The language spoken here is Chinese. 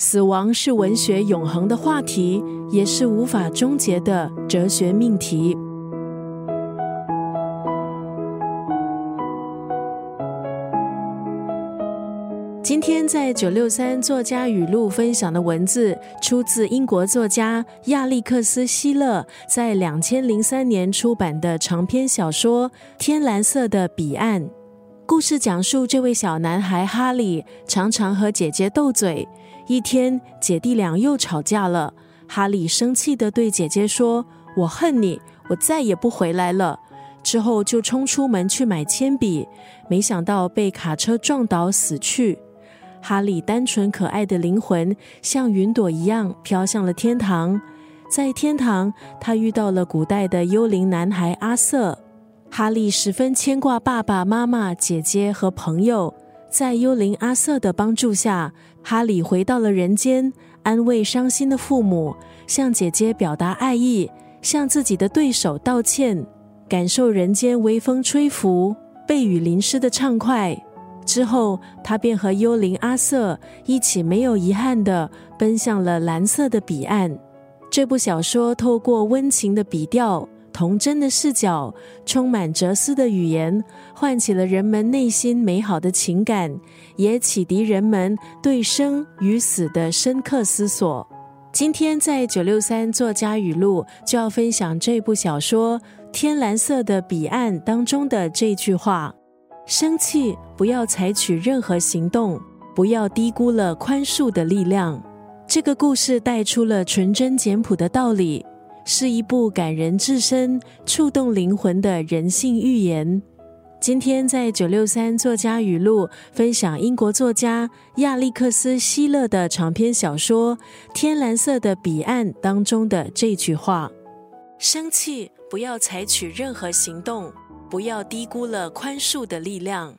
死亡是文学永恒的话题，也是无法终结的哲学命题。今天在九六三作家语录分享的文字，出自英国作家亚历克斯·希勒在两千零三年出版的长篇小说《天蓝色的彼岸》。故事讲述这位小男孩哈利常常和姐姐斗嘴。一天，姐弟俩又吵架了。哈利生气地对姐姐说：“我恨你，我再也不回来了。”之后就冲出门去买铅笔，没想到被卡车撞倒死去。哈利单纯可爱的灵魂像云朵一样飘向了天堂。在天堂，他遇到了古代的幽灵男孩阿瑟。哈利十分牵挂爸爸妈妈、姐姐和朋友。在幽灵阿瑟的帮助下，哈利回到了人间，安慰伤心的父母，向姐姐表达爱意，向自己的对手道歉，感受人间微风吹拂、被雨淋湿的畅快。之后，他便和幽灵阿瑟一起没有遗憾的奔向了蓝色的彼岸。这部小说透过温情的笔调。童真的视角，充满哲思的语言，唤起了人们内心美好的情感，也启迪人们对生与死的深刻思索。今天在九六三作家语录就要分享这部小说《天蓝色的彼岸》当中的这句话：生气不要采取任何行动，不要低估了宽恕的力量。这个故事带出了纯真简朴的道理。是一部感人至深、触动灵魂的人性寓言。今天在九六三作家语录分享英国作家亚历克斯·希勒的长篇小说《天蓝色的彼岸》当中的这句话：“生气不要采取任何行动，不要低估了宽恕的力量。”